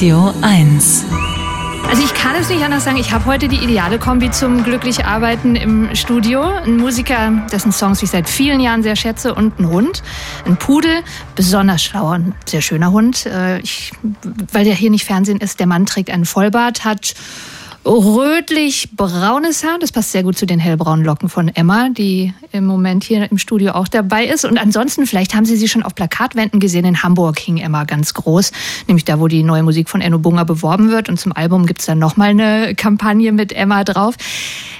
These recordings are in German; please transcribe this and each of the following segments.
Radio 1. Also ich kann es nicht anders sagen, ich habe heute die ideale Kombi zum glücklich arbeiten im Studio. Ein Musiker, dessen Songs ich seit vielen Jahren sehr schätze und ein Hund, ein Pudel, besonders schlauer und sehr schöner Hund. Äh, ich, weil der hier nicht Fernsehen ist, der Mann trägt einen Vollbart, hat rötlich-braunes Haar. Das passt sehr gut zu den hellbraunen Locken von Emma, die im Moment hier im Studio auch dabei ist. Und ansonsten, vielleicht haben Sie sie schon auf Plakatwänden gesehen. In Hamburg hing Emma ganz groß, nämlich da, wo die neue Musik von Enno Bunga beworben wird. Und zum Album gibt's dann nochmal eine Kampagne mit Emma drauf.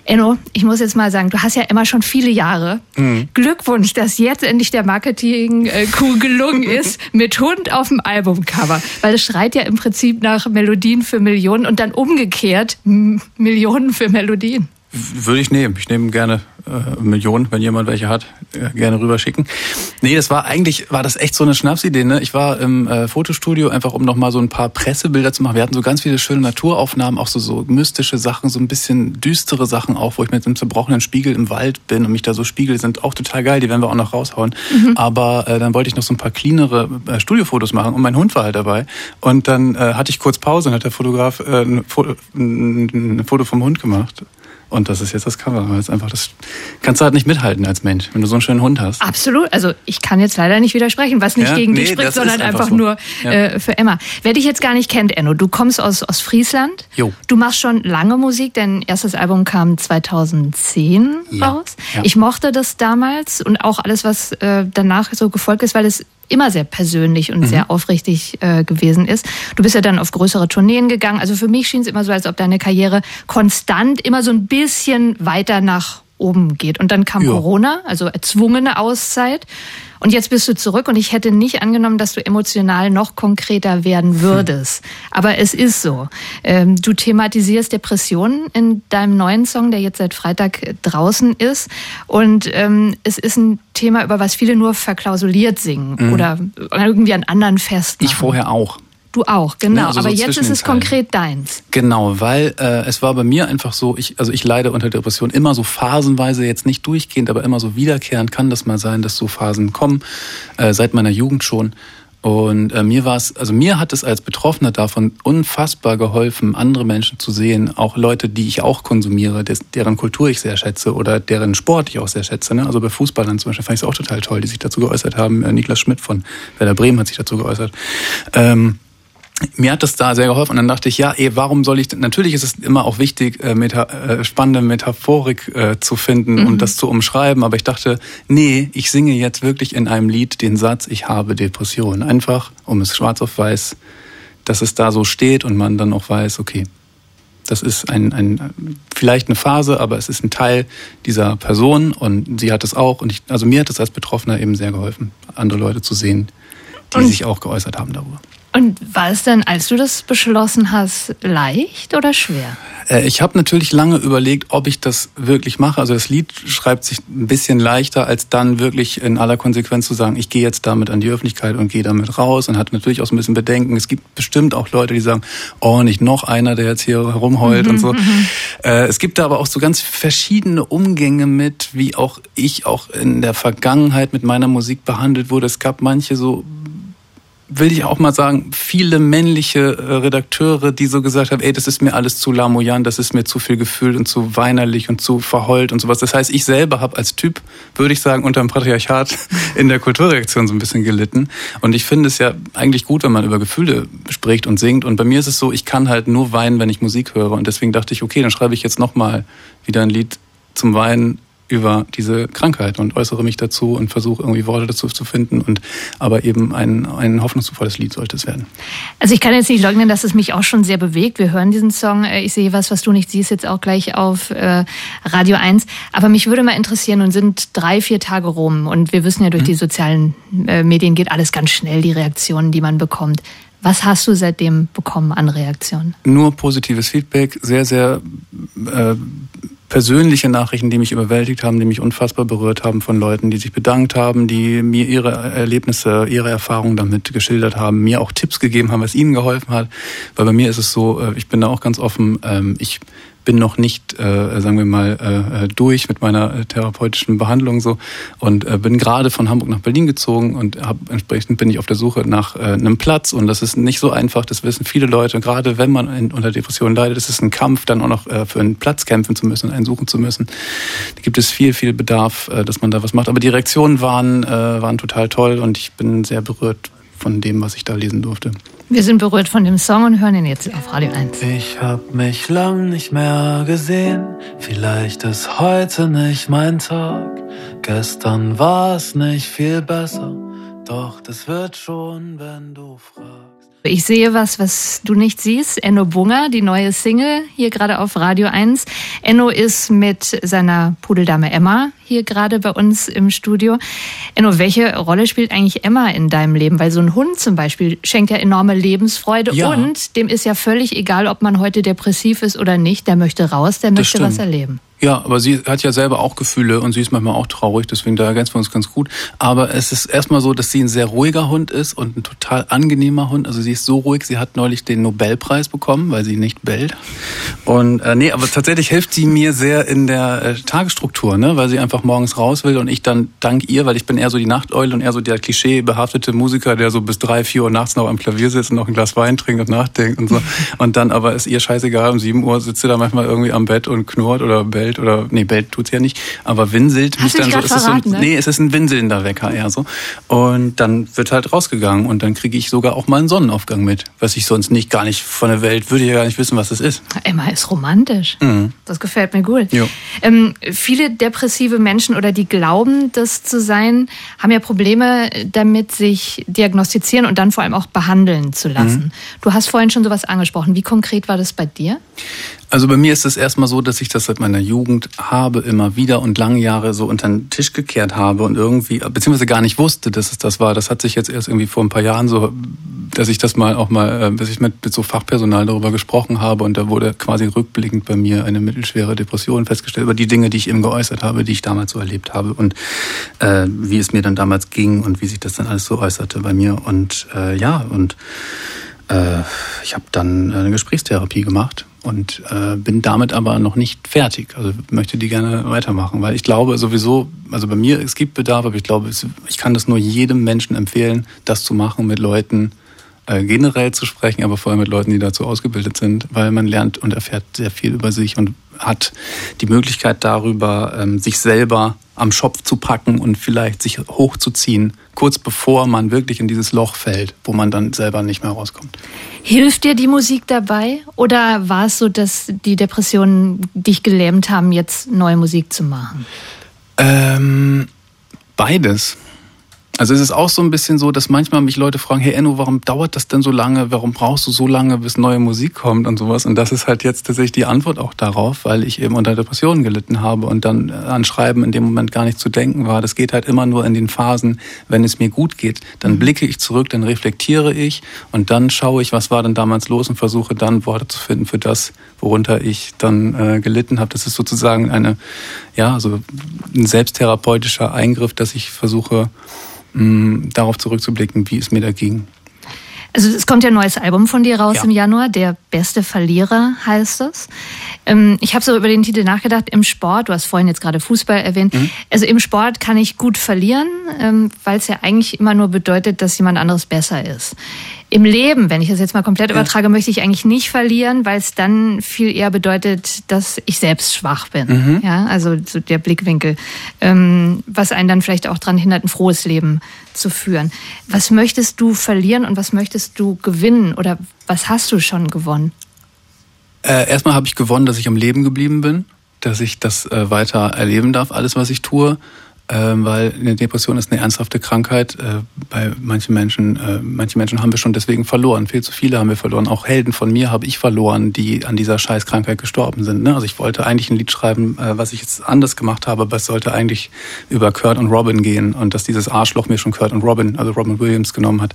Enno, ich muss jetzt mal sagen, du hast ja immer schon viele Jahre. Mhm. Glückwunsch, dass jetzt endlich der Marketing-Coup gelungen ist mit Hund auf dem Albumcover. Weil es schreit ja im Prinzip nach Melodien für Millionen und dann umgekehrt Millionen für Melodien. Würde ich nehmen. Ich nehme gerne äh, Millionen, wenn jemand welche hat, äh, gerne rüberschicken. Nee, das war eigentlich, war das echt so eine Schnapsidee. Ne? Ich war im äh, Fotostudio, einfach um nochmal so ein paar Pressebilder zu machen. Wir hatten so ganz viele schöne Naturaufnahmen, auch so, so mystische Sachen, so ein bisschen düstere Sachen auch, wo ich mit einem zerbrochenen Spiegel im Wald bin und mich da so spiegel, sind auch total geil, die werden wir auch noch raushauen. Mhm. Aber äh, dann wollte ich noch so ein paar cleanere äh, Studiofotos machen und mein Hund war halt dabei. Und dann äh, hatte ich kurz Pause und hat der Fotograf äh, ein, Foto, ein Foto vom Hund gemacht. Und das ist jetzt das Cover. Weil es einfach das kannst du halt nicht mithalten als Mensch, wenn du so einen schönen Hund hast. Absolut. Also ich kann jetzt leider nicht widersprechen, was nicht ja, gegen nee, dich spricht, sondern einfach, einfach so. nur ja. äh, für Emma. Wer dich jetzt gar nicht kennt, Enno, du kommst aus, aus Friesland. Jo. Du machst schon lange Musik. Dein erstes Album kam 2010 ja. raus. Ich mochte das damals und auch alles, was äh, danach so gefolgt ist, weil es immer sehr persönlich und mhm. sehr aufrichtig äh, gewesen ist. Du bist ja dann auf größere Tourneen gegangen. Also für mich schien es immer so, als ob deine Karriere konstant immer so ein bisschen weiter nach oben geht. Und dann kam jo. Corona, also erzwungene Auszeit. Und jetzt bist du zurück und ich hätte nicht angenommen, dass du emotional noch konkreter werden würdest. Hm. Aber es ist so. Ähm, du thematisierst Depressionen in deinem neuen Song, der jetzt seit Freitag draußen ist. Und ähm, es ist ein Thema, über was viele nur verklausuliert singen mhm. oder irgendwie an anderen festmachen. Ich vorher auch. Du auch, genau. Ja, also Aber so jetzt ist es konkret deins. Genau, weil äh, es war bei mir einfach so, ich, also ich leide unter Depression immer so phasenweise, jetzt nicht durchgehend, aber immer so wiederkehrend kann das mal sein, dass so Phasen kommen, äh, seit meiner Jugend schon. Und äh, mir war es, also mir hat es als Betroffener davon unfassbar geholfen, andere Menschen zu sehen, auch Leute, die ich auch konsumiere, des, deren Kultur ich sehr schätze oder deren Sport ich auch sehr schätze. Ne? Also bei Fußballern zum Beispiel fand ich es auch total toll, die sich dazu geäußert haben. Äh, Niklas Schmidt von Werder Bremen hat sich dazu geäußert. Ähm, mir hat das da sehr geholfen und dann dachte ich, ja, eh, warum soll ich, natürlich ist es immer auch wichtig, äh, meta, äh, spannende Metaphorik äh, zu finden mhm. und das zu umschreiben, aber ich dachte, nee, ich singe jetzt wirklich in einem Lied den Satz, ich habe Depression. Einfach, um es schwarz auf weiß, dass es da so steht und man dann auch weiß, okay, das ist ein, ein, vielleicht eine Phase, aber es ist ein Teil dieser Person und sie hat es auch und ich, also mir hat es als Betroffener eben sehr geholfen, andere Leute zu sehen, die und sich auch geäußert haben darüber. Und war es denn, als du das beschlossen hast, leicht oder schwer? Äh, ich habe natürlich lange überlegt, ob ich das wirklich mache. Also das Lied schreibt sich ein bisschen leichter, als dann wirklich in aller Konsequenz zu sagen, ich gehe jetzt damit an die Öffentlichkeit und gehe damit raus und hatte natürlich auch so ein bisschen Bedenken. Es gibt bestimmt auch Leute, die sagen, oh, nicht noch einer, der jetzt hier herumheult mhm, und so. Mhm. Äh, es gibt da aber auch so ganz verschiedene Umgänge mit, wie auch ich auch in der Vergangenheit mit meiner Musik behandelt wurde. Es gab manche so will ich auch mal sagen, viele männliche äh, Redakteure, die so gesagt haben, ey, das ist mir alles zu lamoyant, das ist mir zu viel Gefühl und zu weinerlich und zu verheult und sowas. Das heißt, ich selber habe als Typ, würde ich sagen, unter dem Patriarchat in der Kulturreaktion so ein bisschen gelitten. Und ich finde es ja eigentlich gut, wenn man über Gefühle spricht und singt. Und bei mir ist es so, ich kann halt nur weinen, wenn ich Musik höre. Und deswegen dachte ich, okay, dann schreibe ich jetzt nochmal wieder ein Lied zum Weinen über diese Krankheit und äußere mich dazu und versuche irgendwie Worte dazu zu finden und aber eben ein, ein hoffnungsvolles Lied sollte es werden. Also ich kann jetzt nicht leugnen, dass es mich auch schon sehr bewegt. Wir hören diesen Song, äh, ich sehe was, was du nicht siehst, jetzt auch gleich auf äh, Radio 1. Aber mich würde mal interessieren, und sind drei, vier Tage rum und wir wissen ja, durch mhm. die sozialen äh, Medien geht alles ganz schnell, die Reaktionen, die man bekommt. Was hast du seitdem bekommen an Reaktionen? Nur positives Feedback, sehr, sehr äh, persönliche Nachrichten, die mich überwältigt haben, die mich unfassbar berührt haben von Leuten, die sich bedankt haben, die mir ihre Erlebnisse, ihre Erfahrungen damit geschildert haben, mir auch Tipps gegeben haben, was ihnen geholfen hat. Weil bei mir ist es so, äh, ich bin da auch ganz offen, ähm, ich bin noch nicht, äh, sagen wir mal, äh, durch mit meiner äh, therapeutischen Behandlung so und äh, bin gerade von Hamburg nach Berlin gezogen und hab, entsprechend bin ich auf der Suche nach äh, einem Platz und das ist nicht so einfach, das wissen viele Leute. Und gerade wenn man in, unter Depressionen leidet, ist es ein Kampf, dann auch noch äh, für einen Platz kämpfen zu müssen, einen suchen zu müssen. Da gibt es viel, viel Bedarf, äh, dass man da was macht. Aber die Reaktionen waren, äh, waren total toll und ich bin sehr berührt von dem, was ich da lesen durfte. Wir sind berührt von dem Song und hören ihn jetzt auf Radio 1. Ich hab mich lang nicht mehr gesehen. Vielleicht ist heute nicht mein Tag. Gestern war es nicht viel besser. Doch das wird schon, wenn du fragst. Ich sehe was, was du nicht siehst. Enno Bunger, die neue Single, hier gerade auf Radio 1. Enno ist mit seiner Pudeldame Emma hier gerade bei uns im Studio. Enno, welche Rolle spielt eigentlich Emma in deinem Leben? Weil so ein Hund zum Beispiel schenkt ja enorme Lebensfreude ja. und dem ist ja völlig egal, ob man heute depressiv ist oder nicht. Der möchte raus, der möchte was erleben. Ja, aber sie hat ja selber auch Gefühle und sie ist manchmal auch traurig, deswegen da ergänzen wir uns ganz gut. Aber es ist erstmal so, dass sie ein sehr ruhiger Hund ist und ein total angenehmer Hund. Also sie ist so ruhig, sie hat neulich den Nobelpreis bekommen, weil sie nicht bellt. Und äh, nee, aber tatsächlich hilft sie mir sehr in der äh, Tagesstruktur, ne? weil sie einfach morgens raus will und ich dann dank ihr, weil ich bin eher so die Nachteule und eher so der klischeebehaftete Musiker, der so bis drei, vier Uhr nachts noch am Klavier sitzt und noch ein Glas Wein trinkt und nachdenkt und so. Und dann aber ist ihr scheißegal, um sieben Uhr sitzt sie da manchmal irgendwie am Bett und knurrt oder bellt bellt oder nee, bellt tut's ja nicht, aber winselt Hast mich dann so. Ist verraten, so ein, ne? Nee, es ist ein winselnder Wecker eher so. Und dann wird halt rausgegangen und dann kriege ich sogar auch mal einen Sonnenaufgang mit, was ich sonst nicht gar nicht von der Welt würde ich ja gar nicht wissen, was das ist. Emma ist romantisch. Mhm. Das gefällt mir gut. Ähm, viele depressive Menschen oder die glauben, das zu sein, haben ja Probleme damit, sich diagnostizieren und dann vor allem auch behandeln zu lassen. Mhm. Du hast vorhin schon sowas angesprochen. Wie konkret war das bei dir? Also bei mir ist es erstmal so, dass ich das seit meiner Jugend habe, immer wieder und lange Jahre so unter den Tisch gekehrt habe und irgendwie, beziehungsweise gar nicht wusste, dass es das war. Das hat sich jetzt erst irgendwie vor ein paar Jahren so, dass ich das mal auch mal, äh, dass ich mit, mit so Fachpersonal darüber gesprochen habe und da wurde quasi rückblickend bei mir eine mittelschwere Depression festgestellt über die Dinge, die ich eben geäußert habe, die ich damals so erlebt habe und äh, wie es mir dann damals ging und wie sich das dann alles so äußerte bei mir und äh, ja und äh, ich habe dann eine Gesprächstherapie gemacht und äh, bin damit aber noch nicht fertig. Also möchte die gerne weitermachen, weil ich glaube sowieso, also bei mir, es gibt Bedarf, aber ich glaube, ich kann das nur jedem Menschen empfehlen, das zu machen mit Leuten, äh, generell zu sprechen, aber vor allem mit Leuten, die dazu ausgebildet sind, weil man lernt und erfährt sehr viel über sich und hat die Möglichkeit darüber, ähm, sich selber am Schopf zu packen und vielleicht sich hochzuziehen, kurz bevor man wirklich in dieses Loch fällt, wo man dann selber nicht mehr rauskommt. Hilft dir die Musik dabei oder war es so, dass die Depressionen dich gelähmt haben, jetzt neue Musik zu machen? Ähm, beides. Also es ist auch so ein bisschen so, dass manchmal mich Leute fragen, hey Enno, warum dauert das denn so lange? Warum brauchst du so lange, bis neue Musik kommt und sowas? Und das ist halt jetzt tatsächlich die Antwort auch darauf, weil ich eben unter Depressionen gelitten habe und dann äh, an Schreiben in dem Moment gar nicht zu denken war. Das geht halt immer nur in den Phasen, wenn es mir gut geht. Dann mhm. blicke ich zurück, dann reflektiere ich und dann schaue ich, was war denn damals los und versuche dann Worte zu finden für das, worunter ich dann äh, gelitten habe. Das ist sozusagen eine, ja, also ein selbsttherapeutischer Eingriff, dass ich versuche, mh, darauf zurückzublicken, wie es mir da ging. Also es kommt ja ein neues Album von dir raus ja. im Januar, Der beste Verlierer heißt es. Ähm, ich habe so über den Titel nachgedacht, im Sport, du hast vorhin jetzt gerade Fußball erwähnt, mhm. also im Sport kann ich gut verlieren, ähm, weil es ja eigentlich immer nur bedeutet, dass jemand anderes besser ist. Im Leben, wenn ich das jetzt mal komplett ja. übertrage, möchte ich eigentlich nicht verlieren, weil es dann viel eher bedeutet, dass ich selbst schwach bin. Mhm. Ja, also so der Blickwinkel, ähm, was einen dann vielleicht auch daran hindert, ein frohes Leben zu führen. Was möchtest du verlieren und was möchtest du gewinnen oder was hast du schon gewonnen? Äh, erstmal habe ich gewonnen, dass ich am Leben geblieben bin, dass ich das äh, weiter erleben darf, alles was ich tue weil eine Depression ist eine ernsthafte Krankheit. Äh, bei manchen Menschen, äh, manche Menschen haben wir schon deswegen verloren. Viel zu viele haben wir verloren. Auch Helden von mir habe ich verloren, die an dieser Scheißkrankheit gestorben sind. Ne? Also ich wollte eigentlich ein Lied schreiben, äh, was ich jetzt anders gemacht habe, aber es sollte eigentlich über Kurt und Robin gehen und dass dieses Arschloch mir schon Kurt und Robin, also Robin Williams genommen hat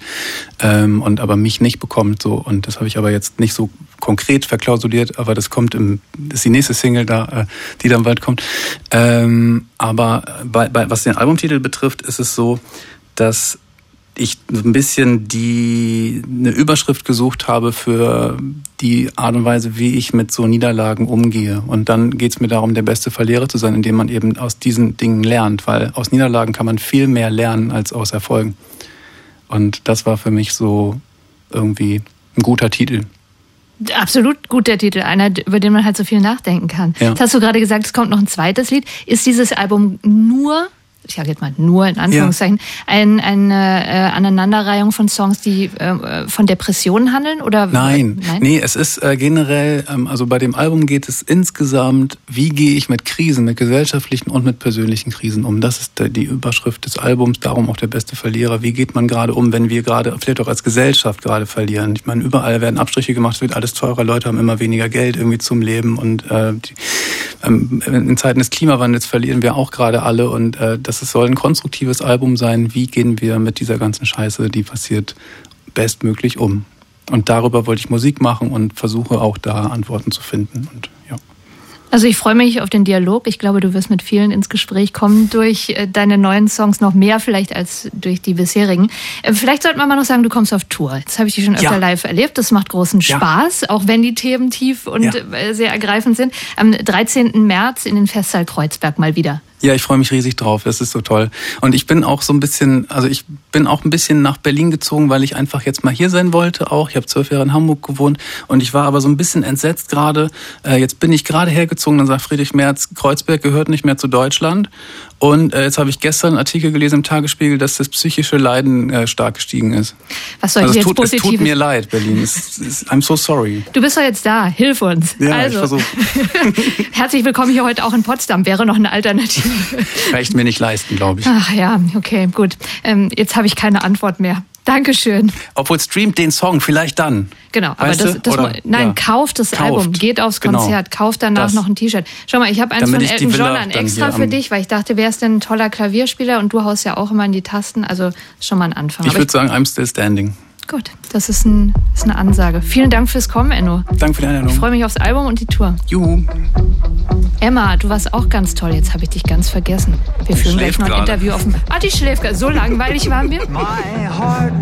ähm, und aber mich nicht bekommt so und das habe ich aber jetzt nicht so konkret verklausuliert, aber das kommt im, das ist die nächste Single da, die dann bald kommt. Ähm, aber bei, bei, was den Albumtitel betrifft, ist es so, dass ich ein bisschen die eine Überschrift gesucht habe für die Art und Weise, wie ich mit so Niederlagen umgehe. Und dann geht es mir darum, der beste Verlierer zu sein, indem man eben aus diesen Dingen lernt, weil aus Niederlagen kann man viel mehr lernen als aus Erfolgen. Und das war für mich so irgendwie ein guter Titel. Absolut guter Titel, einer, über den man halt so viel nachdenken kann. Ja. Jetzt hast du gerade gesagt, es kommt noch ein zweites Lied. Ist dieses Album nur ich sage jetzt mal nur in Anführungszeichen, ja. ein, eine äh, Aneinanderreihung von Songs, die äh, von Depressionen handeln? Oder nein, nein, nee, es ist äh, generell, ähm, also bei dem Album geht es insgesamt, wie gehe ich mit Krisen, mit gesellschaftlichen und mit persönlichen Krisen um. Das ist die Überschrift des Albums, darum auch der beste Verlierer. Wie geht man gerade um, wenn wir gerade, vielleicht auch als Gesellschaft gerade verlieren? Ich meine, überall werden Abstriche gemacht, es wird alles teurer, Leute haben immer weniger Geld irgendwie zum Leben und äh, die, ähm, in Zeiten des Klimawandels verlieren wir auch gerade alle und äh, das es soll ein konstruktives Album sein. Wie gehen wir mit dieser ganzen Scheiße, die passiert, bestmöglich um? Und darüber wollte ich Musik machen und versuche auch da Antworten zu finden. Und ja. Also ich freue mich auf den Dialog. Ich glaube, du wirst mit vielen ins Gespräch kommen durch äh, deine neuen Songs noch mehr vielleicht als durch die bisherigen. Äh, vielleicht sollten wir mal noch sagen, du kommst auf Tour. Jetzt habe ich dich schon öfter ja. live erlebt. Das macht großen Spaß, ja. auch wenn die Themen tief und ja. Äh, sehr ergreifend sind. Am 13. März in den Festsaal Kreuzberg mal wieder. Ja, ich freue mich riesig drauf. Das ist so toll. Und ich bin auch so ein bisschen, also ich bin auch ein bisschen nach Berlin gezogen, weil ich einfach jetzt mal hier sein wollte auch. Ich habe zwölf Jahre in Hamburg gewohnt und ich war aber so ein bisschen entsetzt gerade. Äh, jetzt bin ich gerade hergezogen, dann sagt Friedrich Merz, Kreuzberg gehört nicht mehr zu Deutschland. Und äh, jetzt habe ich gestern einen Artikel gelesen im Tagesspiegel, dass das psychische Leiden äh, stark gestiegen ist. Was soll also ich jetzt tut, Positives? Es tut mir leid, Berlin. Es, es, I'm so sorry. Du bist doch jetzt da. Hilf uns. Ja, also. ich versuche. Herzlich willkommen hier heute auch in Potsdam. Wäre noch eine Alternative. Reicht mir nicht leisten, glaube ich. Ach ja, okay, gut. Ähm, jetzt habe ich keine Antwort mehr. Dankeschön. Obwohl streamt den Song, vielleicht dann. Genau, aber das, das Oder, nein, ja. kauft das kauft. Album, geht aufs genau. Konzert, genau. kauft danach das. noch ein T-Shirt. Schau mal, ich habe eins Damit von Elton John an extra für dich, weil ich dachte, wer ist denn ein toller Klavierspieler und du haust ja auch immer in die Tasten, also schon mal ein Anfang. Ich würde sagen, I'm still standing. Gut, das ist, ein, ist, eine Ansage. Vielen Dank fürs Kommen, Enno. Danke für die Einladung. Ich freue mich aufs Album und die Tour. Juhu. Emma, du warst auch ganz toll. Jetzt habe ich dich ganz vergessen. Wir die führen gleich noch ein. Interview auf dem. Ah, die schläft. So langweilig waren wir. My heart